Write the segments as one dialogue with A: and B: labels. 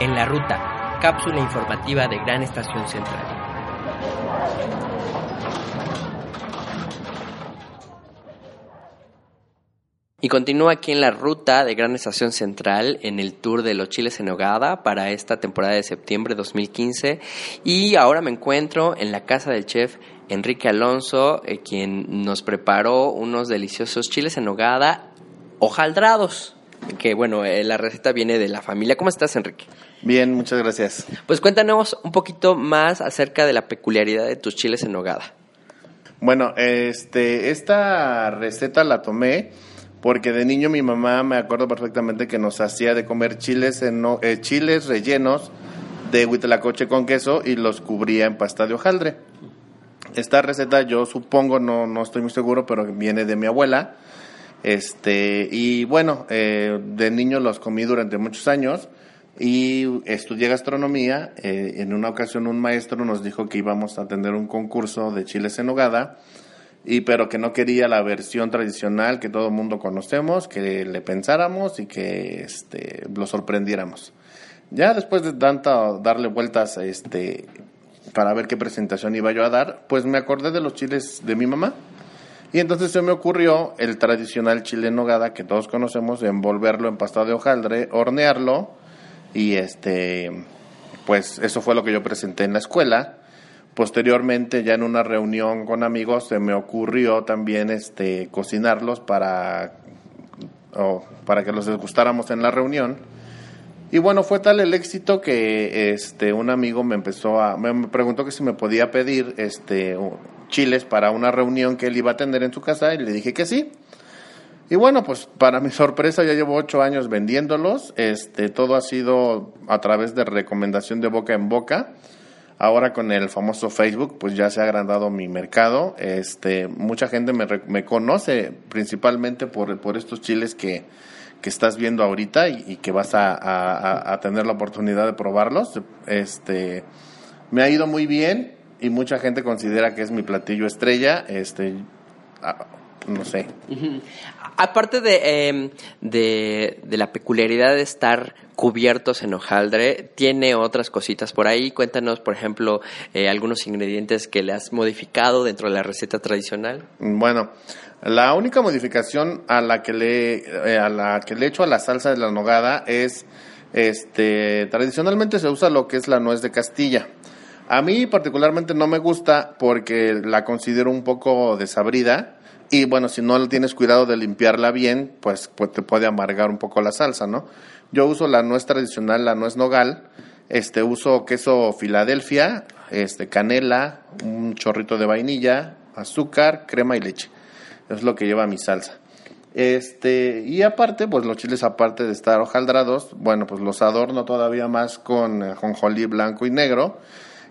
A: En la ruta, cápsula informativa de Gran Estación Central. Y continúa aquí en la ruta de Gran Estación Central en el tour de los chiles en hogada para esta temporada de septiembre de 2015. Y ahora me encuentro en la casa del chef Enrique Alonso, eh, quien nos preparó unos deliciosos chiles en hogada hojaldrados. Que bueno, eh, la receta viene de la familia. ¿Cómo estás, Enrique?
B: Bien, muchas gracias.
A: Pues cuéntanos un poquito más acerca de la peculiaridad de tus chiles en hogada.
B: Bueno, este, esta receta la tomé porque de niño mi mamá me acuerdo perfectamente que nos hacía de comer chiles en eh, chiles rellenos de huitlacoche con queso y los cubría en pasta de hojaldre. Esta receta yo supongo, no, no estoy muy seguro, pero viene de mi abuela. Este, y bueno, eh, de niño los comí durante muchos años y estudié gastronomía. Eh, en una ocasión un maestro nos dijo que íbamos a tener un concurso de chiles en nogada y pero que no quería la versión tradicional que todo el mundo conocemos, que le pensáramos y que este, lo sorprendiéramos. Ya después de tanto darle vueltas este, para ver qué presentación iba yo a dar, pues me acordé de los chiles de mi mamá. Y entonces se me ocurrió el tradicional chile en nogada que todos conocemos, envolverlo en pasta de hojaldre, hornearlo y este pues eso fue lo que yo presenté en la escuela Posteriormente, ya en una reunión con amigos, se me ocurrió también este, cocinarlos para, para que los degustáramos en la reunión. Y bueno, fue tal el éxito que este, un amigo me empezó a, me preguntó que si me podía pedir este, chiles para una reunión que él iba a tener en su casa y le dije que sí. Y bueno, pues para mi sorpresa ya llevo ocho años vendiéndolos. Este, todo ha sido a través de recomendación de boca en boca. Ahora con el famoso Facebook, pues ya se ha agrandado mi mercado. Este, mucha gente me, me conoce principalmente por, por estos chiles que, que estás viendo ahorita y, que vas a, a, tener la oportunidad de probarlos. Este, me ha ido muy bien y mucha gente considera que es mi platillo estrella. Este, no sé.
A: Aparte de, de, la peculiaridad de estar cubiertos en hojaldre, tiene otras cositas por ahí. Cuéntanos, por ejemplo, eh, algunos ingredientes que le has modificado dentro de la receta tradicional.
B: Bueno, la única modificación a la que le, eh, a la que le echo a la salsa de la nogada es, este, tradicionalmente se usa lo que es la nuez de Castilla. A mí particularmente no me gusta porque la considero un poco desabrida y bueno, si no tienes cuidado de limpiarla bien, pues, pues, te puede amargar un poco la salsa, ¿no? Yo uso la nuez tradicional, la nuez nogal, este uso queso Filadelfia, este canela, un chorrito de vainilla, azúcar, crema y leche. Es lo que lleva mi salsa. Este, y aparte, pues los chiles aparte de estar hojaldrados, bueno, pues los adorno todavía más con jonjolí blanco y negro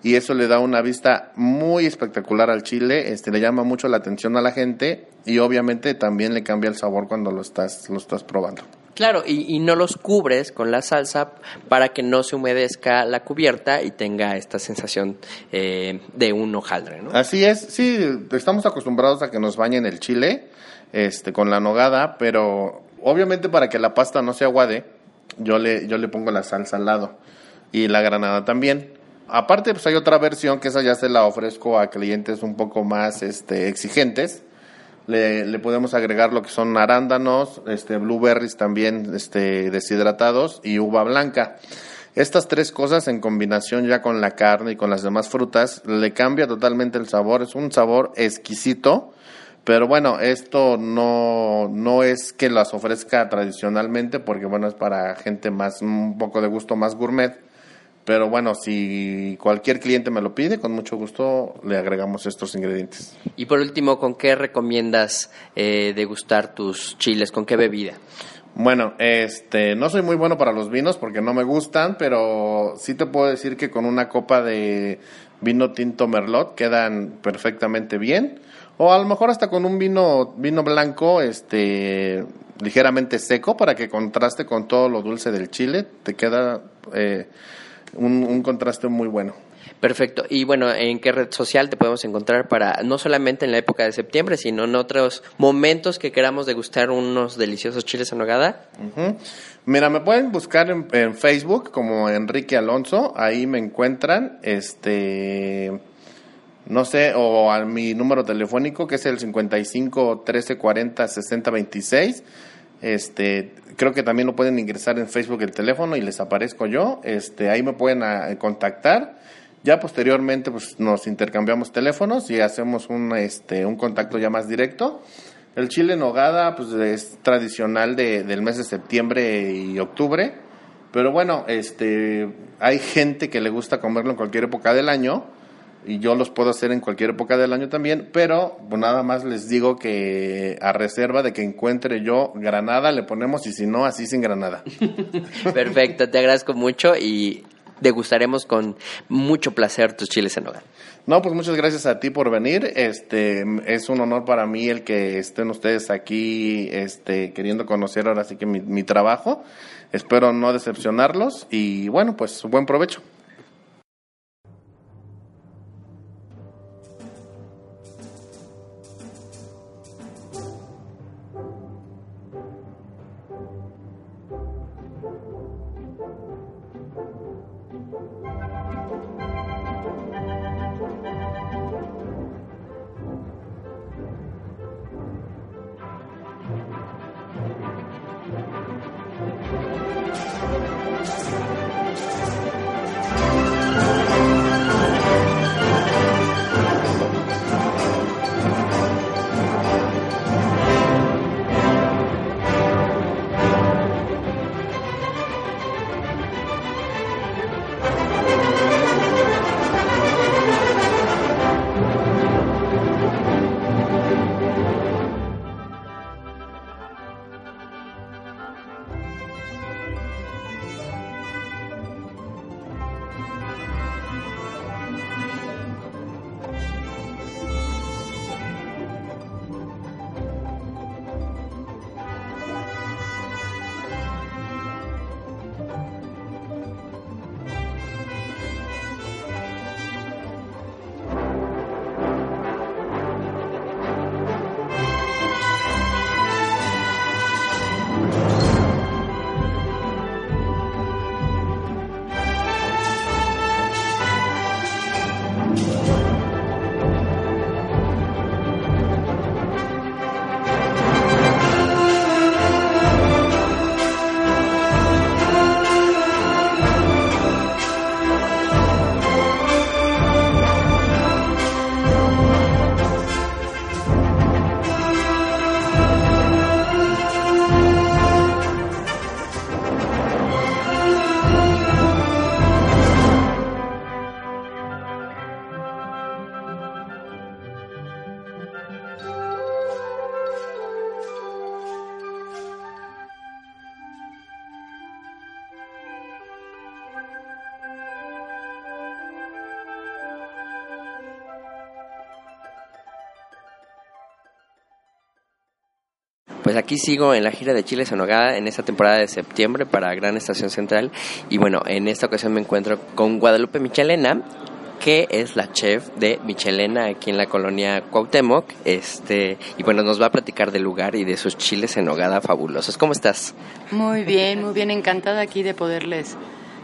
B: y eso le da una vista muy espectacular al chile, este le llama mucho la atención a la gente y obviamente también le cambia el sabor cuando lo estás lo estás probando.
A: Claro, y, no los cubres con la salsa para que no se humedezca la cubierta y tenga esta sensación eh, de un hojaldre, ¿no?
B: Así es, sí, estamos acostumbrados a que nos bañen el chile este, con la nogada, pero obviamente para que la pasta no se aguade, yo le, yo le pongo la salsa al lado y la granada también. Aparte, pues hay otra versión que esa ya se la ofrezco a clientes un poco más este, exigentes. Le, podemos agregar lo que son arándanos, este, blueberries también este, deshidratados y uva blanca. Estas tres cosas en combinación ya con la carne y con las demás frutas le cambia totalmente el sabor. Es un sabor exquisito. Pero bueno, esto no, no es que las ofrezca tradicionalmente porque bueno, es para gente más, un poco de gusto más gourmet pero bueno, si cualquier cliente me lo pide, con mucho gusto le agregamos estos ingredientes.
A: Y por último, ¿con qué recomiendas eh, degustar tus chiles? ¿Con qué bebida?
B: Bueno, este, no soy muy bueno para los vinos porque no me gustan, pero sí te puedo decir que con una copa de vino tinto merlot quedan perfectamente bien. O a lo mejor hasta con un vino, vino blanco, este, ligeramente seco para que contraste con todo lo dulce del chile, te queda eh, un, contraste muy bueno.
A: Perfecto. Y bueno, ¿en qué red social te podemos encontrar para, no solamente en la época de septiembre, sino en otros momentos que queramos degustar unos deliciosos chiles en nogada?
B: Mira, me pueden buscar en, Facebook como Enrique Alonso, ahí me encuentran, este, no sé, o a mi número telefónico que es el 55 13 40 60 26. Este, creo que también lo pueden ingresar en Facebook el teléfono y les aparezco yo. Este, ahí me pueden ah, contactar. Ya posteriormente pues nos intercambiamos teléfonos y hacemos un este un contacto ya más directo. El chile en nogada pues es tradicional de, del mes de septiembre y octubre, pero bueno, este hay gente que le gusta comerlo en cualquier época del año y yo los puedo hacer en cualquier época del año también, pero pues, nada más les digo que a reserva de que encuentre yo granada le ponemos y si no, así sin granada.
A: Perfecto, te agradezco mucho y degustaremos con mucho placer tus chiles en hogar.
B: No, pues muchas gracias a ti por venir. Este es un honor para mí el que estén ustedes aquí, este, queriendo conocer ahora sí que mi, mi trabajo. Espero no decepcionarlos y bueno, pues buen provecho.
A: Pues aquí sigo en la gira de Chile Sonogada en esta temporada de septiembre para Gran Estación Central y bueno, en esta ocasión me encuentro con Guadalupe Michelena, que es la chef de Michelena aquí en la colonia Cuauhtémoc, este y bueno, nos va a platicar del lugar y de sus chiles en nogada fabulosos. ¿Cómo estás?
C: Muy bien, muy bien, encantada aquí de poderles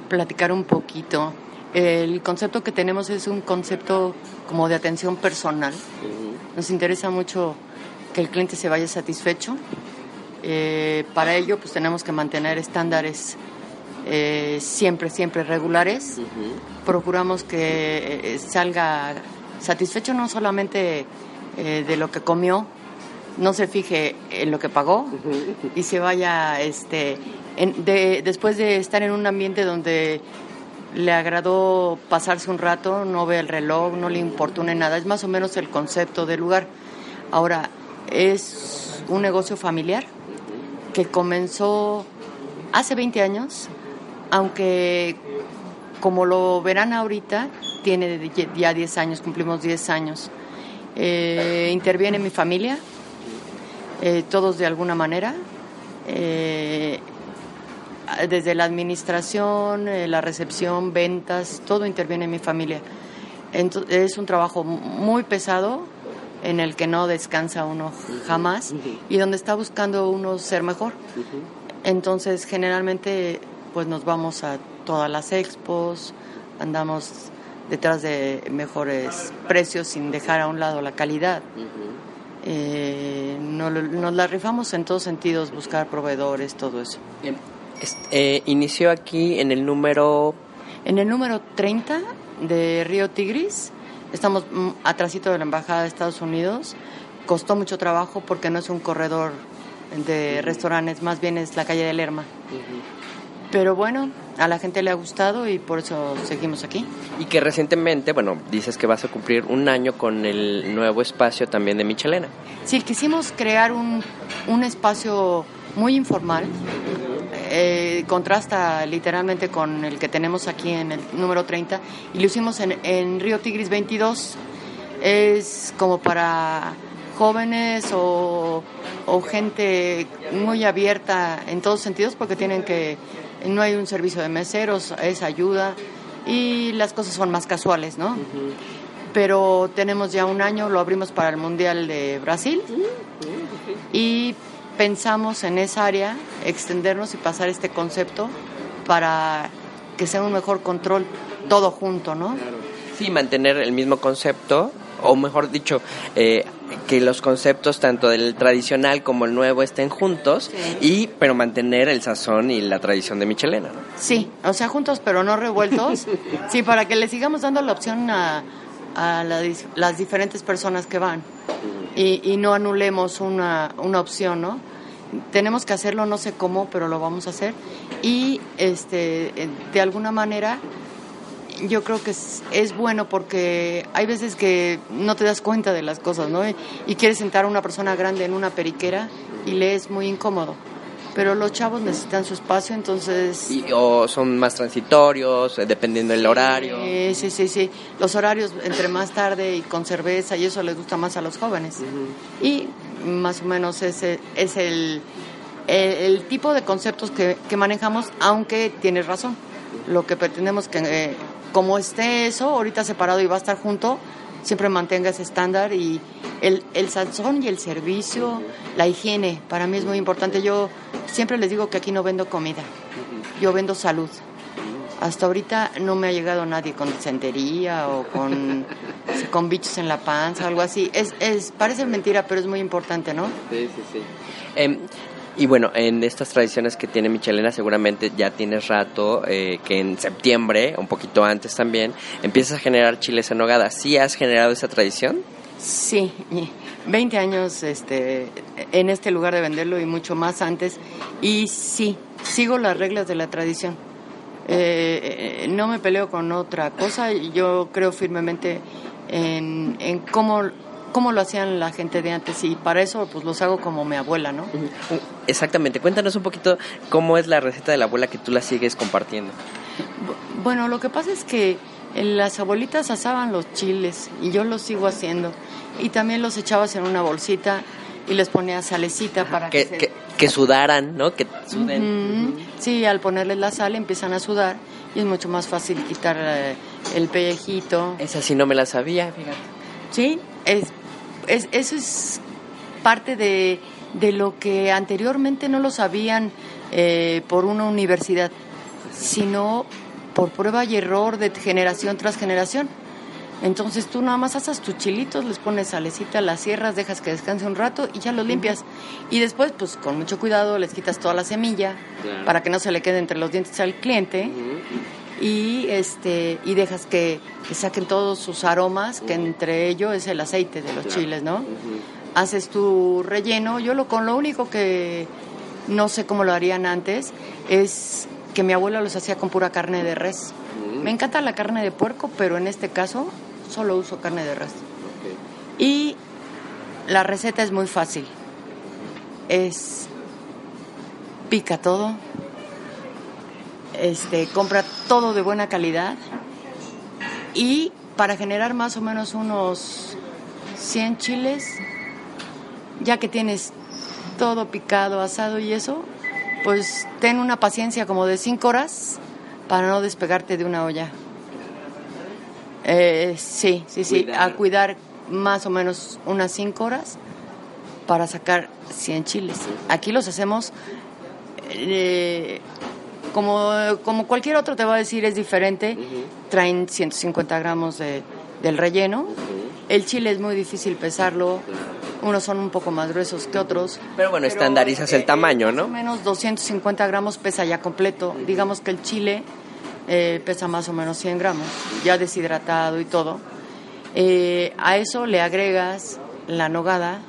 C: platicar un poquito. El concepto que tenemos es un concepto como de atención personal. Nos interesa mucho que el cliente se vaya satisfecho. Eh, para ello, pues tenemos que mantener estándares eh, siempre, siempre regulares. Procuramos que eh, salga satisfecho no solamente de lo que comió, no se fije en lo que pagó y se vaya, este, después de estar en un ambiente donde le agradó pasarse un rato, no ve el reloj, no le importune nada. Es más o menos el concepto del lugar. Ahora, es un negocio familiar que comenzó hace 20 años, aunque como lo verán ahorita, tiene ya 10 años, cumplimos 10 años. Eh, interviene mi familia, eh, todos de alguna manera, eh, desde la administración, la recepción, ventas, todo interviene en mi familia. es un trabajo muy pesado en el que no descansa uno jamás y donde está buscando uno ser mejor. Entonces, generalmente, pues nos vamos a todas las expos, andamos detrás de mejores precios sin dejar a un lado la calidad. Eh, nos, la rifamos en todos sentidos, buscar proveedores, todo eso.
A: Eh, inició aquí en el número...
C: En el número 30 de Río Tigris, estamos mm, atrásito de la Embajada de Estados Unidos. Costó mucho trabajo porque no es un corredor de restaurantes, más bien es la calle de Lerma. Pero bueno, a la gente le ha gustado y por eso seguimos aquí.
A: Y que recientemente, bueno, dices que vas a cumplir un año con el nuevo espacio también de Michelena.
C: Sí, quisimos crear un, un espacio muy informal. Eh, contrasta literalmente con el que tenemos aquí en el número 30 y lo hicimos en, en Río Tigris 22. Es como para jóvenes o, o, gente muy abierta en todos sentidos porque tienen que no hay un servicio de meseros, es ayuda y las cosas son más casuales, ¿no? Pero tenemos ya un año, lo abrimos para el Mundial de Brasil y pensamos en esa área extendernos y pasar este concepto para que sea un mejor control todo junto, ¿no?
A: Sí, mantener el mismo concepto, o mejor dicho, eh, que los conceptos tanto del tradicional como el nuevo estén juntos y pero mantener el sazón y la tradición de Michelena.
C: Sí, o sea, juntos pero no revueltos. sí, para que le sigamos dando la opción a, a las diferentes personas que van y, y no anulemos una, una opción, ¿no? Tenemos que hacerlo, no sé cómo, pero lo vamos a hacer y este de alguna manera yo creo que es, bueno porque hay veces que no te das cuenta de las cosas, ¿no? Y, quieres sentar a una persona grande en una periquera y le es muy incómodo. Pero los chavos necesitan su espacio, entonces...
A: o son más transitorios, eh, dependiendo del horario.
C: Sí, sí, sí. Los horarios entre más tarde y con cerveza y eso les gusta más a los jóvenes. Y más o menos ese es el, el, tipo de conceptos que, que manejamos, aunque tienes razón. Lo que pretendemos que... Eh, como esté eso, ahorita separado y va a estar junto, siempre mantenga ese estándar y el, el sazón y el servicio, la higiene, para mí es muy importante. Yo siempre les digo que aquí no vendo comida, yo vendo salud. Hasta ahorita no me ha llegado nadie con disentería o con, con bichos en la panza, algo así. Es, es, parece mentira, pero es muy importante, ¿no?
A: Sí, sí, sí. Em, y bueno, en estas tradiciones que tiene Michelena, seguramente ya tienes rato eh, que en septiembre, un poquito antes también, empiezas a generar chiles en nogada. ¿Sí has generado esa tradición?
C: Sí, 20 años este, en este lugar de venderlo y mucho más antes. Y sí, sigo las reglas de la tradición. Eh, eh, no me peleo con otra cosa. Yo creo firmemente en, en cómo cómo lo hacían la gente de antes y para eso pues los hago como mi abuela, ¿no?
A: Exactamente, cuéntanos un poquito cómo es la receta de la abuela que tú la sigues compartiendo.
C: Bueno, lo que pasa es que las abuelitas asaban los chiles y yo los sigo haciendo y también los echabas en una bolsita y les ponía salecita para
A: que, que, sudaran, ¿no? Que suden.
C: Sí, al ponerles la sal empiezan a sudar y es mucho más fácil quitar eh, el pellejito.
A: Esa sí no me la sabía, fíjate.
C: Sí, es eso es parte de, lo que anteriormente no lo sabían eh, por una universidad, sino por prueba y error de generación tras generación. Entonces tú nada más haces tus chilitos, les pones salecita, las cierras, dejas que descanse un rato y ya los limpias. Y después, pues con mucho cuidado, les quitas toda la semilla para que no se le quede entre los dientes al cliente y este y dejas que, saquen todos sus aromas, que entre ellos es el aceite de los chiles, ¿no? Haces tu relleno, yo lo con lo único que no sé cómo lo harían antes es que mi abuela los hacía con pura carne de res. Me encanta la carne de puerco, pero en este caso solo uso carne de res. Y la receta es muy fácil. Es pica todo, este, compra todo de buena calidad y para generar más o menos unos 100 chiles, ya que tienes todo picado, asado y eso, pues ten una paciencia como de 5 horas para no despegarte de una olla. Eh, sí, sí, sí, a cuidar más o menos unas 5 horas para sacar 100 chiles. Aquí los hacemos eh, como, como cualquier otro te va a decir, es diferente. Traen 150 gramos de, del relleno. El chile es muy difícil pesarlo. Unos son un poco más gruesos que otros.
A: Pero bueno, estandarizas el tamaño, ¿no?
C: Más o menos 250 gramos pesa ya completo. Digamos que el chile eh, pesa más o menos 100 gramos, ya deshidratado y todo. Eh, a eso le agregas la nogada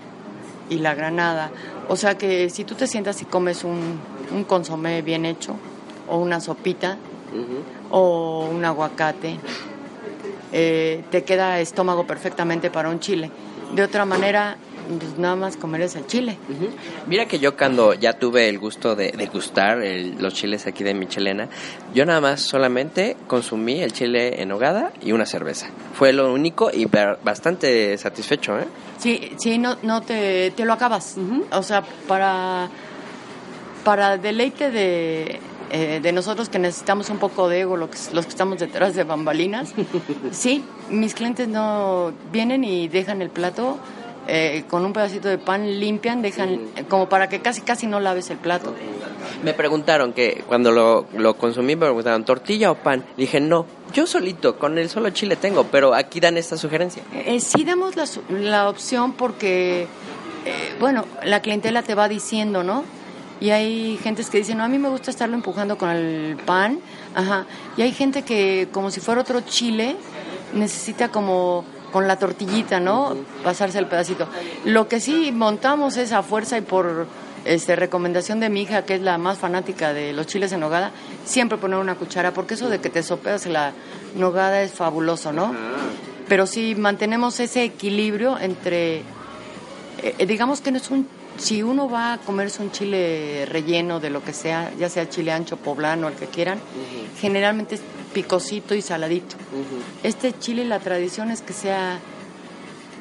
C: y la granada. O sea que si tú te sientas y comes un, un consomé bien hecho, o una sopita, o un aguacate, eh, te queda estómago perfectamente para un chile. De otra manera, pues nada más comer es el chile.
A: Mira que yo cuando ya tuve el gusto de, gustar los chiles aquí de Michelena, yo nada más solamente consumí el chile en hogada y una cerveza. Fue lo único y bastante satisfecho, ¿eh?
C: Sí, sí, no, no te, te lo acabas. O sea, para, para deleite de, eh, de nosotros que necesitamos un poco de ego, los que, los que estamos detrás de bambalinas, sí, mis clientes no vienen y dejan el plato eh, con un pedacito de pan, limpian, dejan como para que casi casi no laves el plato.
A: Me preguntaron que cuando lo, lo consumí, me preguntaron, ¿tortilla o pan? dije, no, yo solito, con el solo chile tengo, pero aquí dan esta sugerencia.
C: Eh, sí damos la, la opción porque, eh, bueno, la clientela te va diciendo, ¿no? Y hay gentes que dicen, no, a mí me gusta estarlo empujando con el pan, ajá. Y hay gente que, como si fuera otro chile, necesita como con la tortillita, ¿no? Pasarse el pedacito. Lo que sí montamos es a fuerza y por este, recomendación de mi hija, que es la más fanática de los chiles en nogada, siempre poner una cuchara, porque eso de que te sopeas la nogada es fabuloso, ¿no? Pero sí mantenemos ese equilibrio entre, eh, digamos que no es un si uno va a comerse un chile relleno de lo que sea, ya sea chile ancho, poblano, el que quieran, generalmente es picosito y saladito. Este chile, la tradición es que sea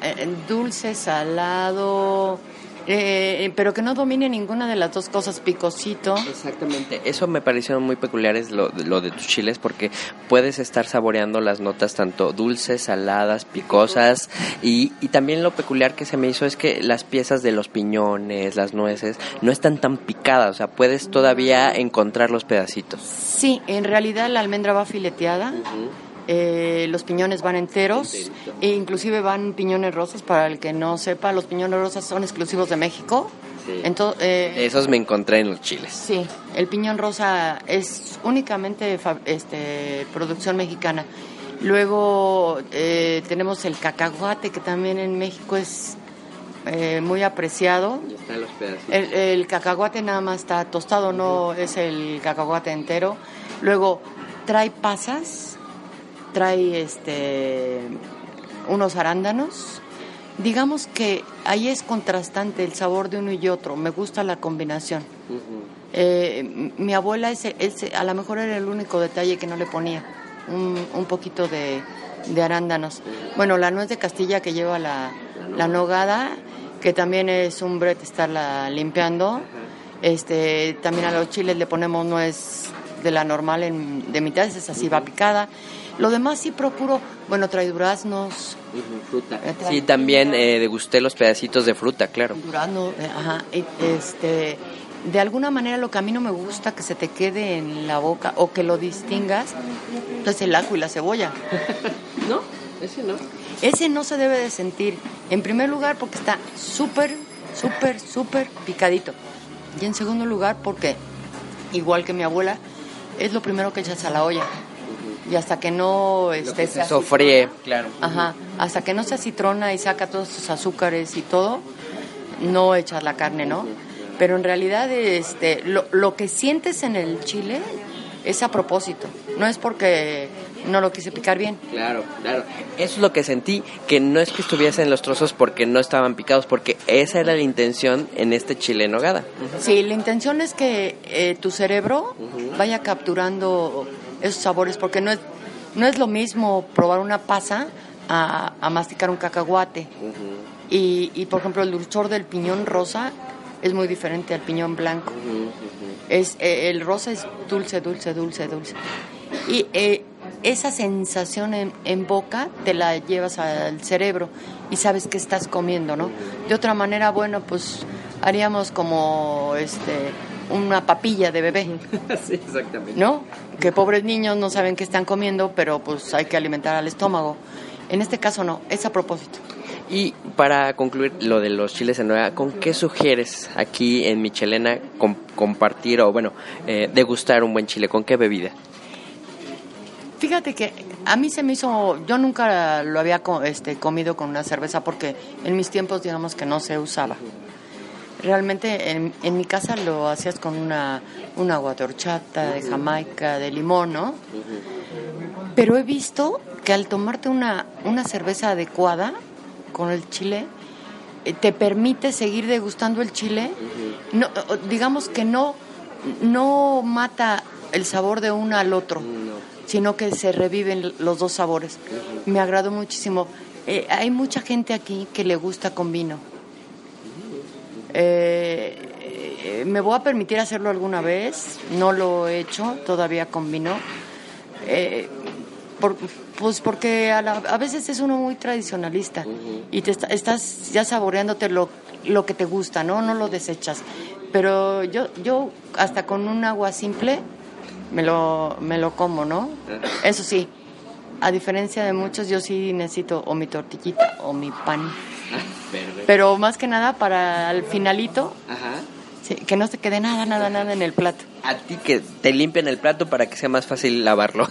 C: eh, dulce, salado, eh, pero que no domine ninguna de las dos cosas, picosito.
A: Exactamente, eso me pareció muy peculiar es lo, lo, de tus chiles porque puedes estar saboreando las notas tanto dulces, saladas, picosas y, y también lo peculiar que se me hizo es que las piezas de los piñones, las nueces, no están tan picadas, o sea, puedes todavía encontrar los pedacitos.
C: Sí, en realidad la almendra va fileteada. Eh, los piñones van enteros e inclusive van piñones rosas. Para el que no sepa los piñones rosas son exclusivos de México.
A: Eh, esos me encontré en los chiles.
C: Sí el piñón rosa es únicamente este producción mexicana. Luego eh, tenemos el cacahuate que también en México es muy apreciado. El, el cacahuate nada más está tostado no es el cacahuate entero. Luego trae pasas trae este unos arándanos. Digamos que ahí es contrastante el sabor de uno y otro. Me gusta la combinación. Eh, mi abuela ese, a lo mejor era el único detalle que no le ponía. Un, poquito de, arándanos. Bueno, la nuez de Castilla que lleva la, la nogada, que también es un bret estarla limpiando. Este, también a los chiles le ponemos nuez de la normal en, de mitad, es así, va picada. Lo demás sí procuro, bueno, trae duraznos.
A: fruta. Eh, sí, también eh, degusté los pedacitos de fruta, claro.
C: Durazno, eh, ajá. Este, de alguna manera lo que a mí no me gusta que se te quede en la boca o que lo distingas, es el ajo y la cebolla.
A: ¿No? Ese no.
C: Ese no se debe de sentir. En primer lugar porque está súper, súper, súper picadito. Y en segundo lugar porque, igual que mi abuela, es lo primero que echas a la olla y hasta que no este,
A: se sofríe, claro.
C: Ajá, hasta que no se acitrona y saca todos sus azúcares y todo, no echas la carne, ¿no? Pero en realidad este, lo, lo que sientes en el chile es a propósito, no es porque no lo quise picar bien.
A: Claro, claro. Eso es lo que sentí, que no es que estuviesen los trozos porque no estaban picados, porque esa era la intención en este chile en nogada.
C: Sí, la intención es que eh, tu cerebro vaya capturando esos sabores, porque no es, no es lo mismo probar una pasa a, masticar un cacahuate. y, y, por ejemplo, el dulzor del piñón rosa es muy diferente al piñón blanco. es eh, El rosa es dulce, dulce, dulce, dulce. Y eh, esa sensación en, en, boca te la llevas al cerebro y sabes que estás comiendo, ¿no? De otra manera, bueno, pues haríamos como este una papilla de bebé.
A: sí, exactamente.
C: ¿No? Que pobres niños no saben qué están comiendo, pero pues hay que alimentar al estómago. En este caso no, es a propósito.
A: Y para concluir lo de los chiles en nueva, ¿con qué sugieres aquí en Michelena compartir o, bueno, eh, degustar un buen chile? ¿Con qué bebida?
C: Fíjate que a mí se me hizo, yo nunca lo había este, comido con una cerveza porque en mis tiempos digamos que no se usaba. Realmente en, en mi casa lo hacías con una, un agua de horchata, de jamaica, de limón, ¿no? Pero he visto que al tomarte una, una cerveza adecuada con el chile, eh, te permite seguir degustando el chile. No, digamos que no, no mata el sabor de uno al otro sino que se reviven los dos sabores. Me agradó muchísimo. Eh, hay mucha gente aquí que le gusta con vino. Eh, eh, me voy a permitir hacerlo alguna vez, no lo he hecho todavía con vino. pues porque a, veces es uno muy tradicionalista y te estás ya saboreándote lo, lo que te gusta, ¿no? No lo desechas. Pero yo, yo hasta con un agua simple me lo, me lo como, ¿no? Eso sí, a diferencia de muchos, yo sí necesito o mi tortillita o mi pan. Pero más que nada para el finalito, que no se quede nada, nada, nada en el plato.
A: A ti que te limpien el plato para que sea más fácil lavarlo.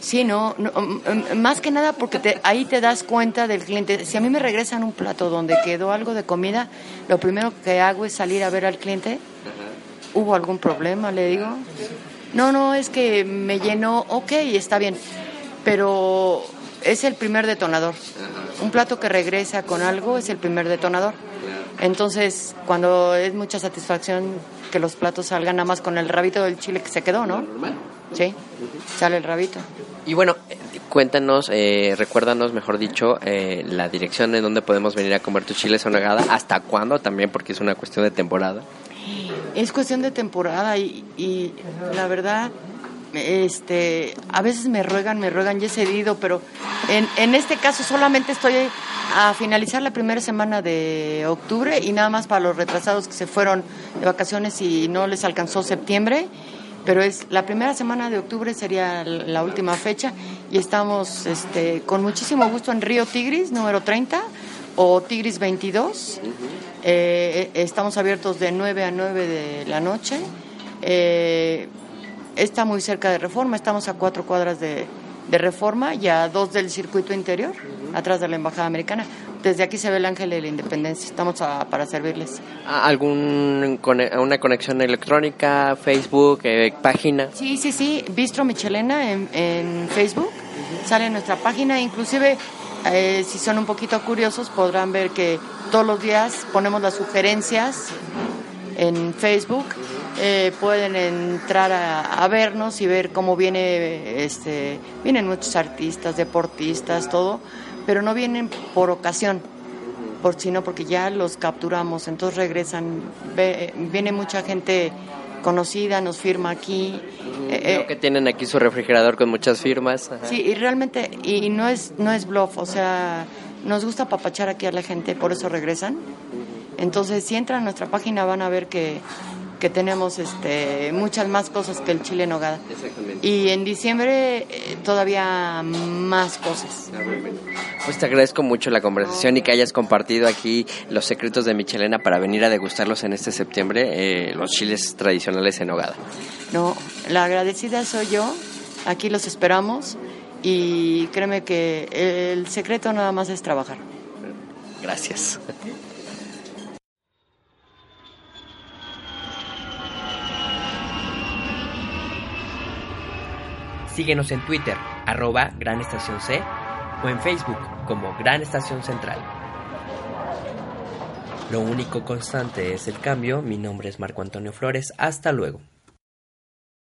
C: sí, no, mm, mm, más que nada porque te, ahí te das cuenta del cliente. Si a mí me regresan un plato donde quedó algo de comida, lo primero que hago es salir a ver al cliente. ¿Hubo algún problema? Le digo no, no, es que me llenó, ok, está bien, pero es el primer detonador. Un plato que regresa con algo es el primer detonador. Entonces, cuando es mucha satisfacción que los platos salgan nada más con el rabito del chile que se quedó, ¿no? Sí, sale el rabito.
A: Y bueno, cuéntanos, eh, recuérdanos, mejor dicho, eh, la dirección en donde podemos venir a comer tu chile sonagada, hasta cuándo también, porque es una cuestión de temporada.
C: Es cuestión de temporada y, y la verdad, este, a veces me ruegan, me ruegan y he cedido, pero en, en este caso solamente estoy a finalizar la primera semana de octubre y nada más para los retrasados que se fueron de vacaciones y no les alcanzó septiembre, pero es la primera semana de octubre sería la última fecha y estamos este, con muchísimo gusto en Río Tigris, número 30 o Tigris 22. Eh, estamos abiertos de 9 a 9 de la noche. Eh, está muy cerca de Reforma, estamos a cuatro cuadras de, Reforma y a dos del circuito interior, atrás de la Embajada Americana. Desde aquí se ve el Ángel de la Independencia. Estamos para servirles.
A: ¿Algún una conexión electrónica, Facebook, eh, página?
C: Sí, sí, sí. Bistro Michelena en, en Facebook. Sale en nuestra página. Inclusive eh, si son un poquito curiosos, podrán ver que todos los días ponemos las sugerencias en Facebook. Eh, pueden entrar a, vernos y ver cómo viene, este, vienen muchos artistas, deportistas, todo, pero no vienen por ocasión, por sino porque ya los capturamos, entonces regresan, viene mucha gente conocida, nos firma aquí.
A: Eh, eh, que tienen aquí su refrigerador con muchas firmas.
C: Sí, y realmente, y no es, no es bluff, o sea, nos gusta papachar aquí a la gente, por eso regresan. Entonces, si entran a nuestra página van a ver que que tenemos este, muchas más cosas que el chile en nogada. Y en diciembre eh, todavía más cosas.
A: Pues te agradezco mucho la conversación y que hayas compartido aquí los secretos de Michelena para venir a degustarlos en este septiembre, eh, los chiles tradicionales en nogada.
C: No, la agradecida soy yo, aquí los esperamos y créeme que el secreto nada más es trabajar.
A: Gracias. Síguenos en Twitter, arroba Gran Estación C, o en Facebook como Gran Estación Central. Lo único constante es el cambio. Mi nombre es Marco Antonio Flores. Hasta luego.